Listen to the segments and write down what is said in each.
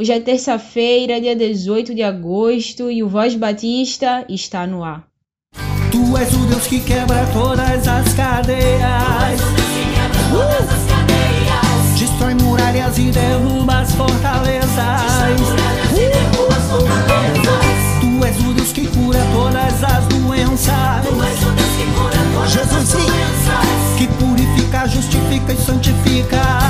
Hoje é terça-feira, dia 18 de agosto, e o Voz Batista está no ar. Tu és o Deus que quebra todas as cadeias. Uh! Destrói muralhas e derruba as fortalezas. Uh! Tu és o Deus que cura todas as doenças. Jesus sim. Que purifica, justifica e santifica.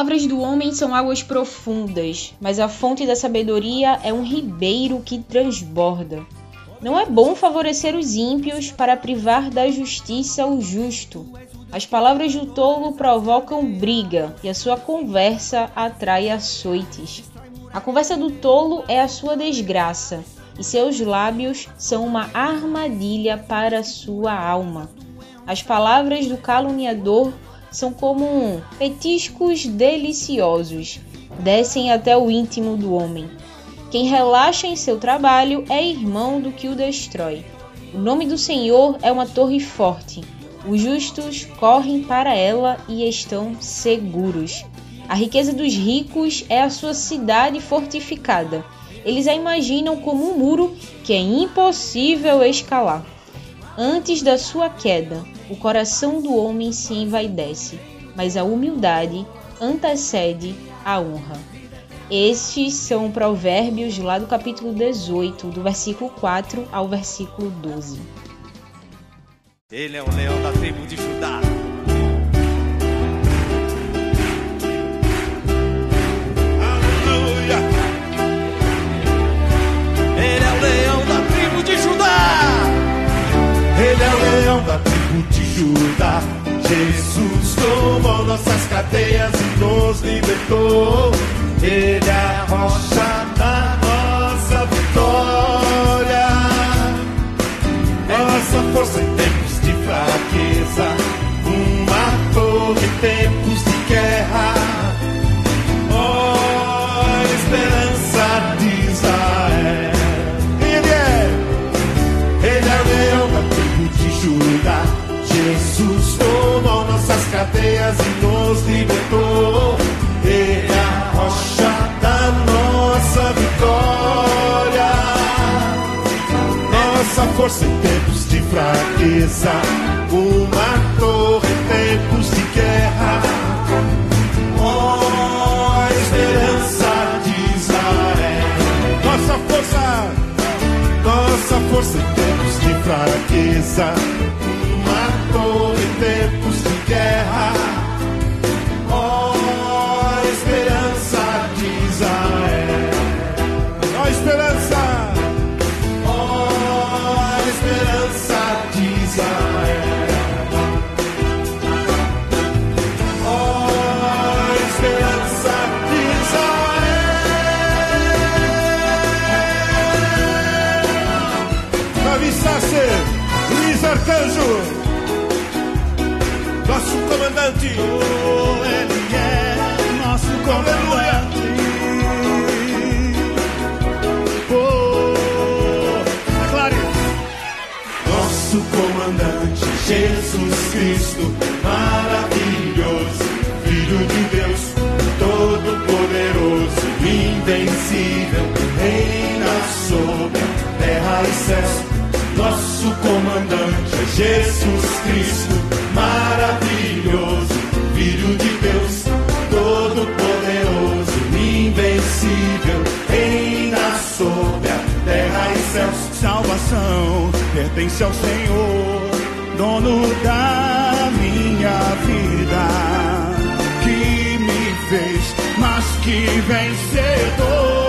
Palavras do homem são águas profundas, mas a fonte da sabedoria é um ribeiro que transborda. Não é bom favorecer os ímpios para privar da justiça o justo. As palavras do tolo provocam briga e a sua conversa atrai açoites. A conversa do tolo é a sua desgraça e seus lábios são uma armadilha para sua alma. As palavras do caluniador são como petiscos deliciosos, descem até o íntimo do homem. Quem relaxa em seu trabalho é irmão do que o destrói. O nome do Senhor é uma torre forte. Os justos correm para ela e estão seguros. A riqueza dos ricos é a sua cidade fortificada. Eles a imaginam como um muro que é impossível escalar. Antes da sua queda, o coração do homem se envaidece, mas a humildade antecede a honra. Estes são provérbios lá do capítulo 18, do versículo 4 ao versículo 12. Ele é o leão da tribo de Judá. Fraqueza, comandante. Oh, ele é nosso comandante. Oh, aclare. Nosso comandante Jesus Cristo, maravilhoso, Filho de Deus, todo-poderoso, invencível, reina sobre terra e céus. Nosso comandante é Jesus Cristo, maravilhoso, Filho de Deus, todo-poderoso, invencível, reina sobre a terra e céus. Salvação pertence ao Senhor, dono da minha vida, que me fez mais que vencedor.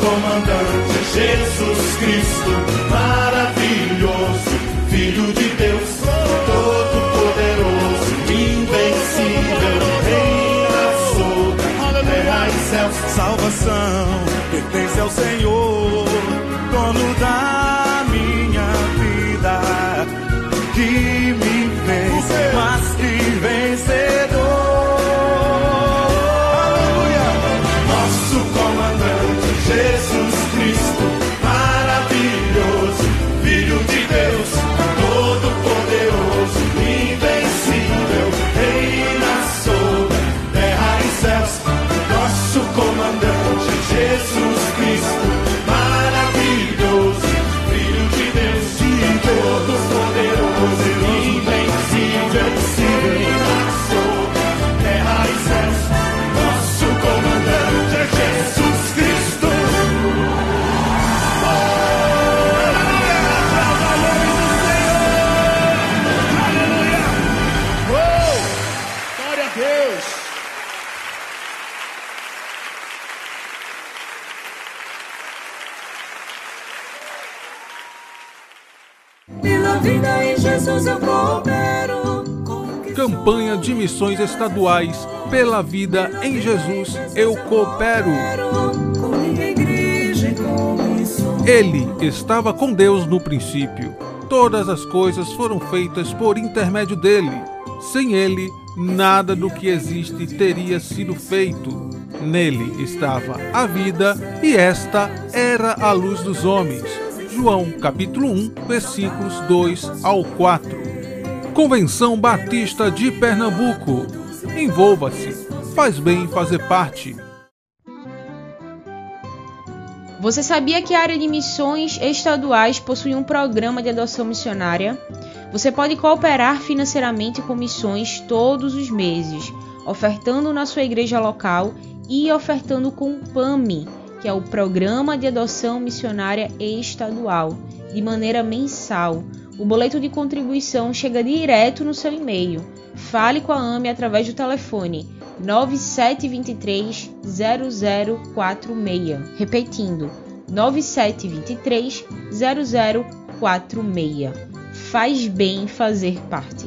comandante Jesus Cristo, maravilhoso, Salvação pertence ao Senhor, dono da Deus. Pela vida em Jesus eu coopero. Campanha de Missões Estaduais Pela Vida em Jesus Eu Coopero. sou, com minha igreja com missões. Ele estava com Deus no princípio. Todas as coisas foram feitas por intermédio dele. Sem ele, nada do que existe teria sido feito. Nele estava a vida, e esta era a luz dos homens. João capítulo 1, versículos 2 ao 4. Convenção Batista de Pernambuco. Envolva-se. Faz bem fazer parte. Você sabia que a área de missões estaduais possui um programa de adoção missionária? Você pode cooperar financeiramente com missões todos os meses, ofertando na sua igreja local e ofertando com o PAMI, que é o Programa de Adoção Missionária Estadual, de maneira mensal. O boleto de contribuição chega direto no seu e-mail. Fale com a AME através do telefone 9723 0046. Repetindo, 9723 0046. Faz bem fazer parte.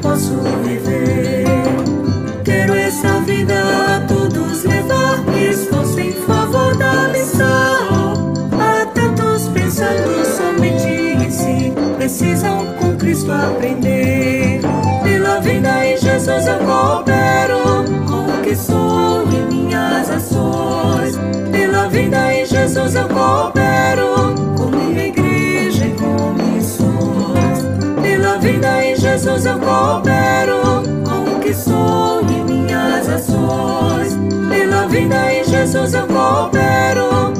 posso viver. Quero essa vida a todos levar, estou sem favor da missão. Há tantos pensando somente em si, precisam com Cristo aprender. Pela vida em Jesus eu coopero com o que sou e minhas ações. Pela vida em Jesus eu coopero com minha igreja e com missões. Pela vida em Jesus eu coopero com o que sou e minhas ações. Pela vida em Jesus eu coopero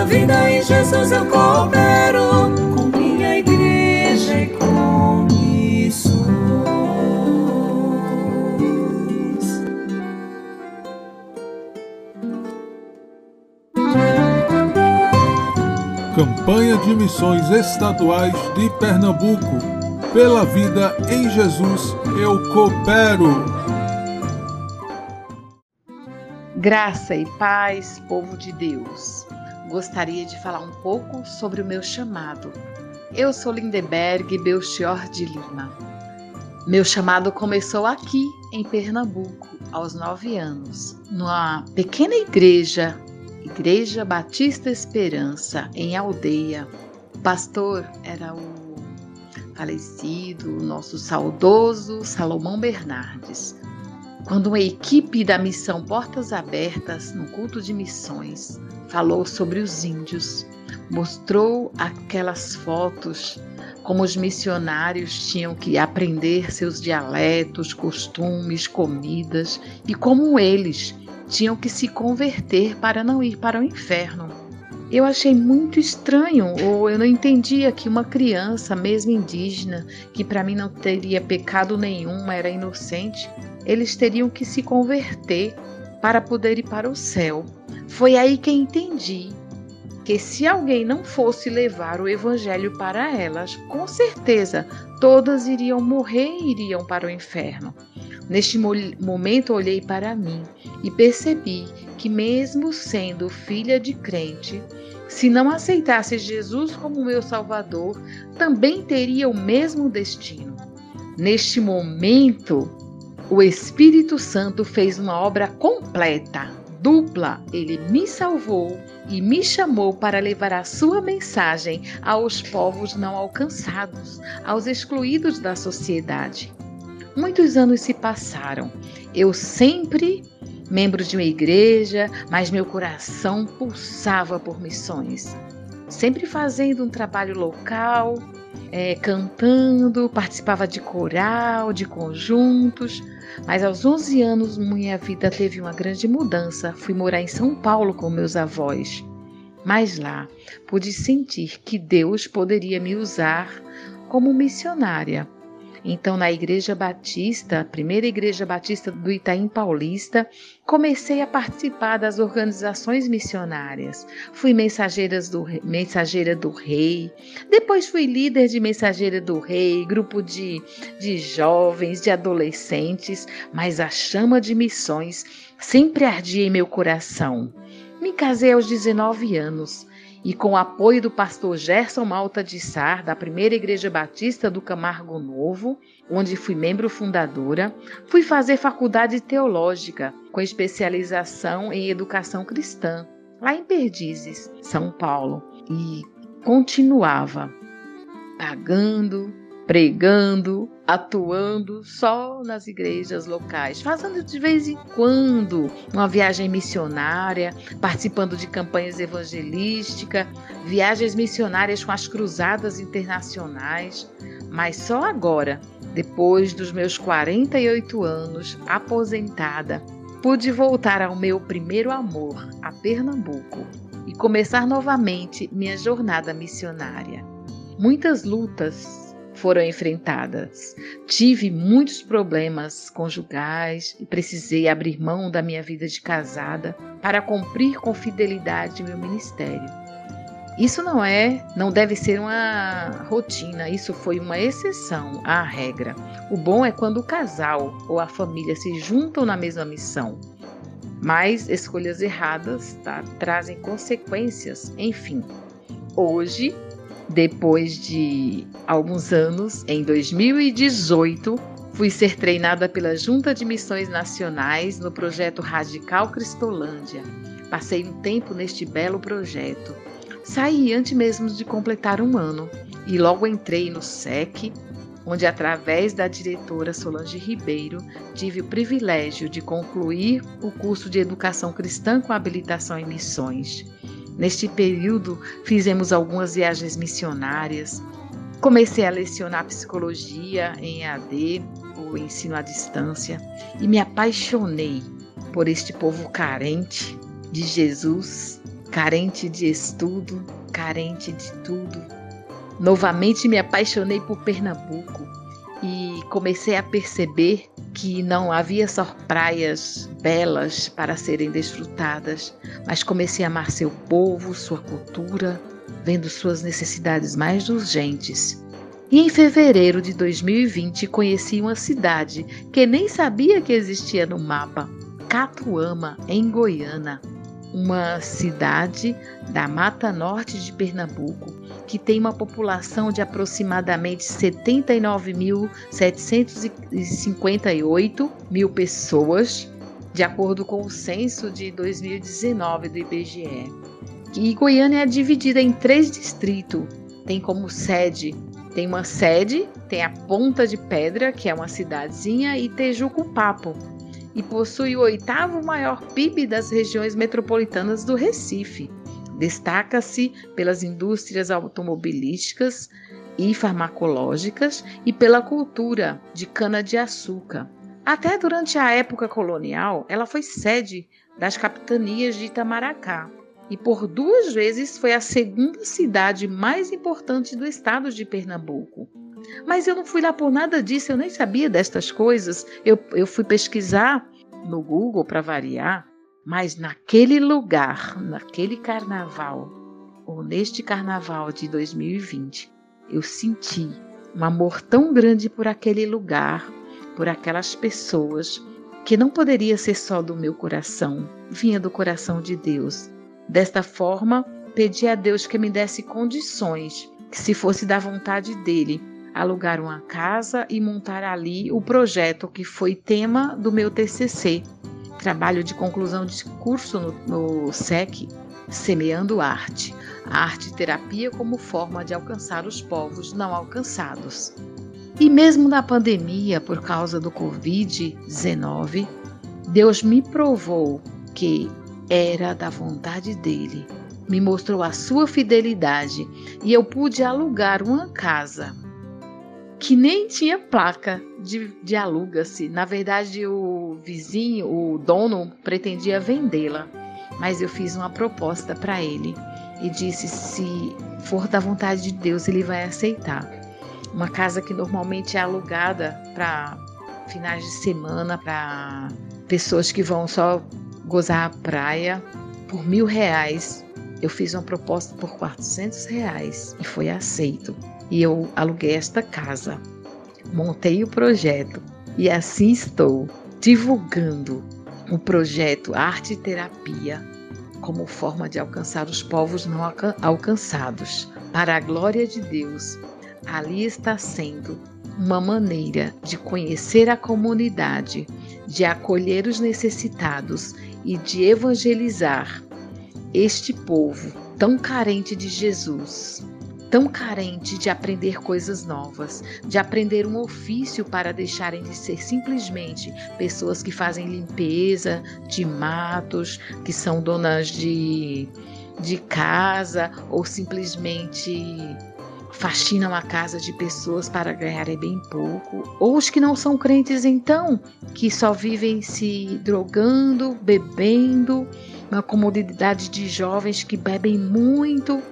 Pela vida em Jesus eu coopero com minha igreja e com missões. Campanha de Missões Estaduais de Pernambuco. Pela vida em Jesus, eu coopero. Graça e paz, povo de Deus. Gostaria de falar um pouco sobre o meu chamado. Eu sou Lindeberg Belchior de Lima. Meu chamado começou aqui, em Pernambuco, aos nove anos, numa pequena igreja, Igreja Batista Esperança, em Aldeia. O pastor era o falecido, nosso saudoso Salomão Bernardes. Quando uma equipe da missão Portas Abertas, no culto de missões, falou sobre os índios, mostrou aquelas fotos como os missionários tinham que aprender seus dialetos, costumes, comidas e como eles tinham que se converter para não ir para o inferno. Eu achei muito estranho, ou eu não entendia que uma criança, mesmo indígena, que para mim não teria pecado nenhum, era inocente, eles teriam que se converter para poder ir para o céu. Foi aí que entendi que se alguém não fosse levar o evangelho para elas, com certeza todas iriam morrer e iriam para o inferno. Neste momento olhei para mim e percebi que, mesmo sendo filha de crente, se não aceitasse Jesus como meu Salvador, também teria o mesmo destino. Neste momento, o Espírito Santo fez uma obra completa, dupla. Ele me salvou e me chamou para levar a sua mensagem aos povos não alcançados, aos excluídos da sociedade. Muitos anos se passaram. Eu sempre membro de uma igreja, mas meu coração pulsava por missões. Sempre fazendo um trabalho local, é, cantando, participava de coral, de conjuntos. Mas aos 11 anos minha vida teve uma grande mudança. Fui morar em São Paulo com meus avós. Mas lá pude sentir que Deus poderia me usar como missionária então, na Igreja Batista, a primeira Igreja Batista do Itaim Paulista, comecei a participar das organizações missionárias. Fui mensageiras do, mensageira do rei, depois fui líder de mensageira do rei, grupo de, de jovens, de adolescentes, mas a chama de missões sempre ardia em meu coração. Me casei aos 19 anos e com o apoio do pastor Gerson Malta de Sar, da Primeira Igreja Batista do Camargo Novo, onde fui membro fundadora, fui fazer faculdade teológica com especialização em educação cristã, lá em Perdizes, São Paulo, e continuava pagando, pregando, atuando só nas igrejas locais, fazendo de vez em quando uma viagem missionária, participando de campanhas evangelísticas, viagens missionárias com as cruzadas internacionais. mas só agora, depois dos meus 48 anos, aposentada, pude voltar ao meu primeiro amor, a Pernambuco, e começar novamente minha jornada missionária. Muitas lutas foram enfrentadas. Tive muitos problemas conjugais e precisei abrir mão da minha vida de casada para cumprir com fidelidade meu ministério. Isso não é, não deve ser uma rotina, isso foi uma exceção à regra. O bom é quando o casal ou a família se juntam na mesma missão. Mas escolhas erradas tá, trazem consequências, enfim. Hoje depois de alguns anos, em 2018, fui ser treinada pela Junta de Missões Nacionais no projeto Radical Cristolândia. Passei um tempo neste belo projeto. Saí antes mesmo de completar um ano e logo entrei no SEC, onde, através da diretora Solange Ribeiro, tive o privilégio de concluir o curso de Educação Cristã com habilitação em Missões. Neste período, fizemos algumas viagens missionárias. Comecei a lecionar psicologia em EAD, o ensino à distância, e me apaixonei por este povo carente de Jesus, carente de estudo, carente de tudo. Novamente me apaixonei por Pernambuco e comecei a perceber que não havia só praias belas para serem desfrutadas, mas comecei a amar seu povo, sua cultura, vendo suas necessidades mais urgentes. E em fevereiro de 2020 conheci uma cidade que nem sabia que existia no mapa, Catuama, em Goiânia, uma cidade da Mata Norte de Pernambuco, que tem uma população de aproximadamente 79.758 mil pessoas, de acordo com o censo de 2019 do IBGE. E Goiânia é dividida em três distritos. Tem como sede, tem uma sede, tem a Ponta de Pedra, que é uma cidadezinha, e Tejuco Papo, e possui o oitavo maior PIB das regiões metropolitanas do Recife. Destaca-se pelas indústrias automobilísticas e farmacológicas e pela cultura de cana-de-açúcar. Até durante a época colonial, ela foi sede das capitanias de Itamaracá e por duas vezes foi a segunda cidade mais importante do estado de Pernambuco. Mas eu não fui lá por nada disso, eu nem sabia destas coisas. Eu, eu fui pesquisar no Google para variar, mas naquele lugar, naquele carnaval, ou neste carnaval de 2020, eu senti um amor tão grande por aquele lugar, por aquelas pessoas, que não poderia ser só do meu coração, vinha do coração de Deus. Desta forma, pedi a Deus que me desse condições, que se fosse da vontade dele, alugar uma casa e montar ali o projeto que foi tema do meu TCC, trabalho de conclusão de curso no, no SEC, Semeando Arte, a arte terapia como forma de alcançar os povos não alcançados. E mesmo na pandemia, por causa do Covid-19, Deus me provou que era da vontade dele. Me mostrou a sua fidelidade e eu pude alugar uma casa que nem tinha placa de, de aluga-se. Na verdade, o vizinho, o dono, pretendia vendê-la, mas eu fiz uma proposta para ele e disse: se for da vontade de Deus, ele vai aceitar. Uma casa que normalmente é alugada para finais de semana, para pessoas que vão só gozar a praia por mil reais. Eu fiz uma proposta por 400 reais e foi aceito e eu aluguei esta casa. Montei o projeto e assim estou divulgando o projeto Arte Terapia como forma de alcançar os povos não alcançados. Para a glória de Deus, ali está sendo uma maneira de conhecer a comunidade, de acolher os necessitados e de evangelizar este povo tão carente de Jesus tão carente de aprender coisas novas, de aprender um ofício para deixarem de ser simplesmente pessoas que fazem limpeza de matos, que são donas de, de casa ou simplesmente faxinam a casa de pessoas para ganharem bem pouco, ou os que não são crentes então, que só vivem se drogando, bebendo, uma comunidade de jovens que bebem muito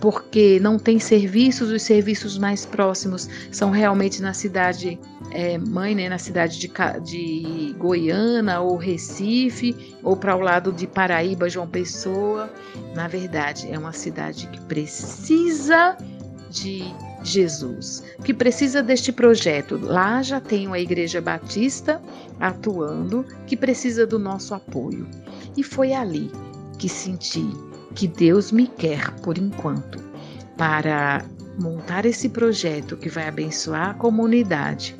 porque não tem serviços, os serviços mais próximos são realmente na cidade é, mãe, né, na cidade de, de Goiânia ou Recife, ou para o lado de Paraíba, João Pessoa. Na verdade, é uma cidade que precisa de Jesus, que precisa deste projeto. Lá já tem uma igreja batista atuando, que precisa do nosso apoio. E foi ali que senti que Deus me quer por enquanto para montar esse projeto que vai abençoar a comunidade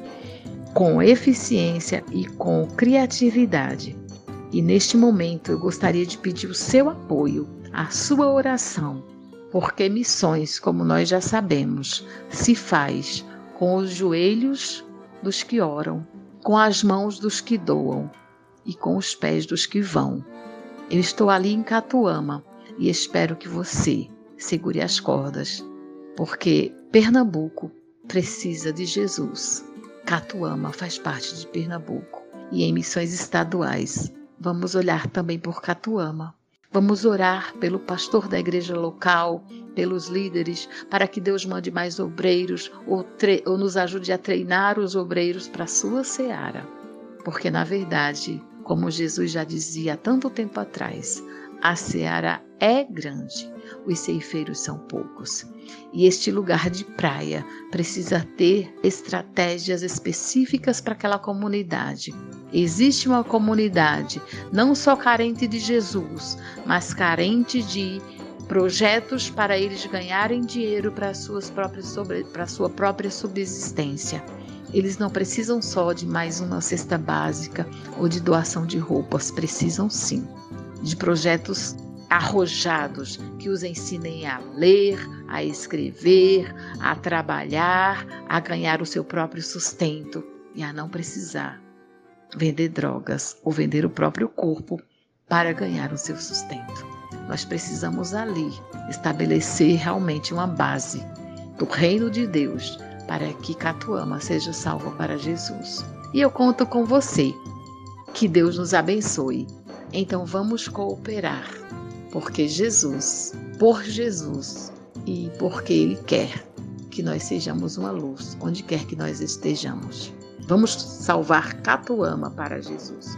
com eficiência e com criatividade. E neste momento eu gostaria de pedir o seu apoio, a sua oração, porque missões, como nós já sabemos, se faz com os joelhos dos que oram, com as mãos dos que doam e com os pés dos que vão. Eu estou ali em Catuama e espero que você segure as cordas, porque Pernambuco precisa de Jesus. Catuama faz parte de Pernambuco e em missões estaduais. Vamos olhar também por Catuama. Vamos orar pelo pastor da igreja local, pelos líderes, para que Deus mande mais obreiros ou, ou nos ajude a treinar os obreiros para a sua seara. Porque, na verdade, como Jesus já dizia há tanto tempo atrás, a seara é grande, os ceifeiros são poucos. E este lugar de praia precisa ter estratégias específicas para aquela comunidade. Existe uma comunidade não só carente de Jesus, mas carente de projetos para eles ganharem dinheiro para, suas próprias para sua própria subsistência. Eles não precisam só de mais uma cesta básica ou de doação de roupas, precisam sim de projetos arrojados que os ensinem a ler, a escrever, a trabalhar, a ganhar o seu próprio sustento e a não precisar vender drogas ou vender o próprio corpo para ganhar o seu sustento. Nós precisamos ali estabelecer realmente uma base do reino de Deus para que Catuama seja salva para Jesus. E eu conto com você. Que Deus nos abençoe então vamos cooperar, porque Jesus, por Jesus e porque Ele quer que nós sejamos uma luz onde quer que nós estejamos. Vamos salvar Catuama para Jesus.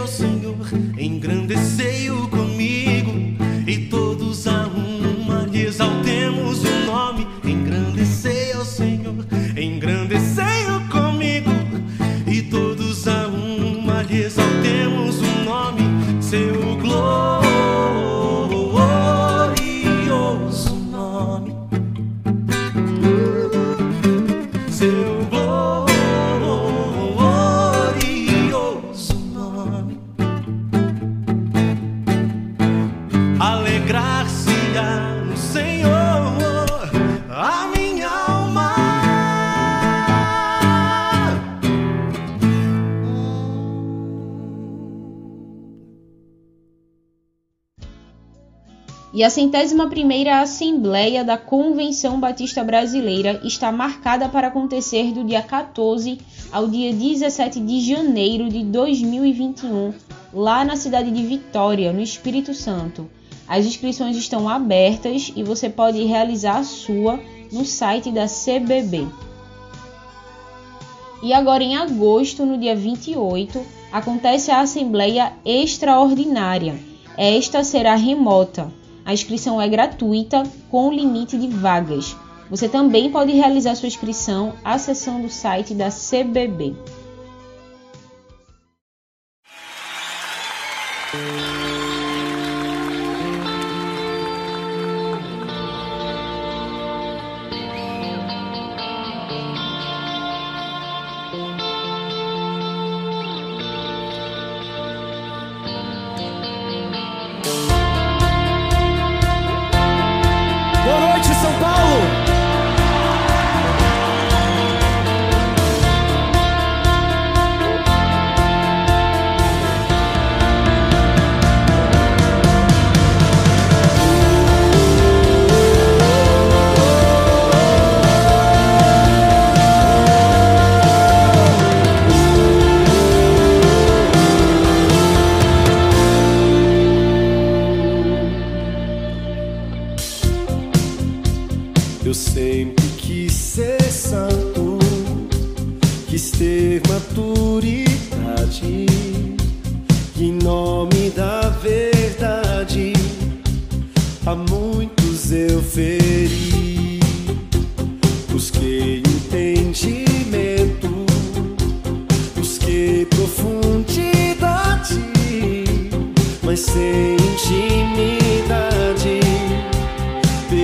meu Senhor, engrandecei o e a centésima primeira Assembleia da Convenção Batista Brasileira está marcada para acontecer do dia 14 ao dia 17 de janeiro de 2021, lá na cidade de Vitória, no Espírito Santo. As inscrições estão abertas e você pode realizar a sua no site da CBB. E agora em agosto, no dia 28, acontece a Assembleia Extraordinária. Esta será remota. A inscrição é gratuita, com limite de vagas. Você também pode realizar sua inscrição acessando o site da CBB.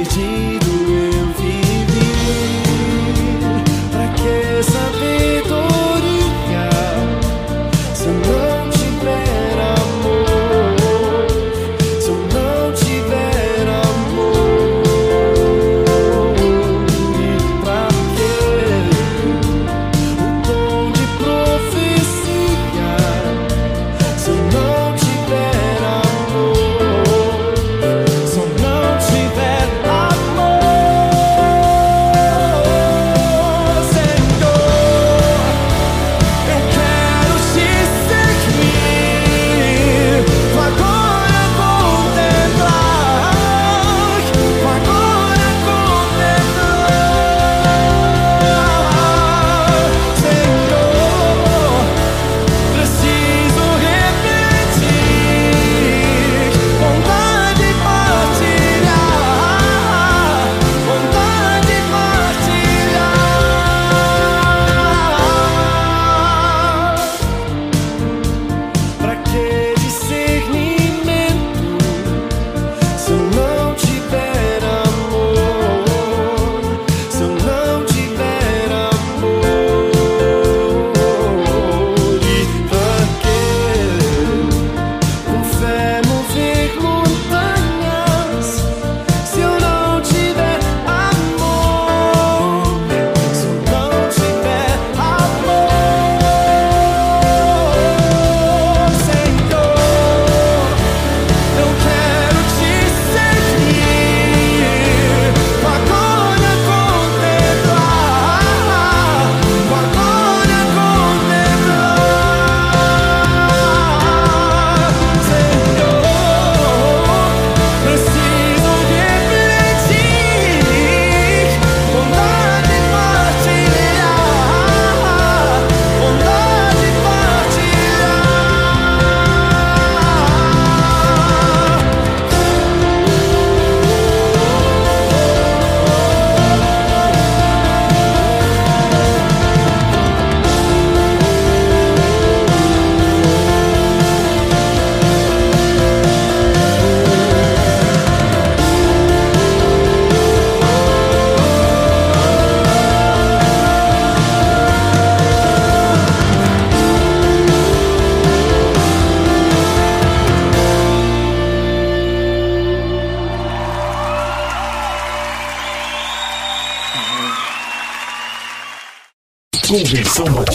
Convenção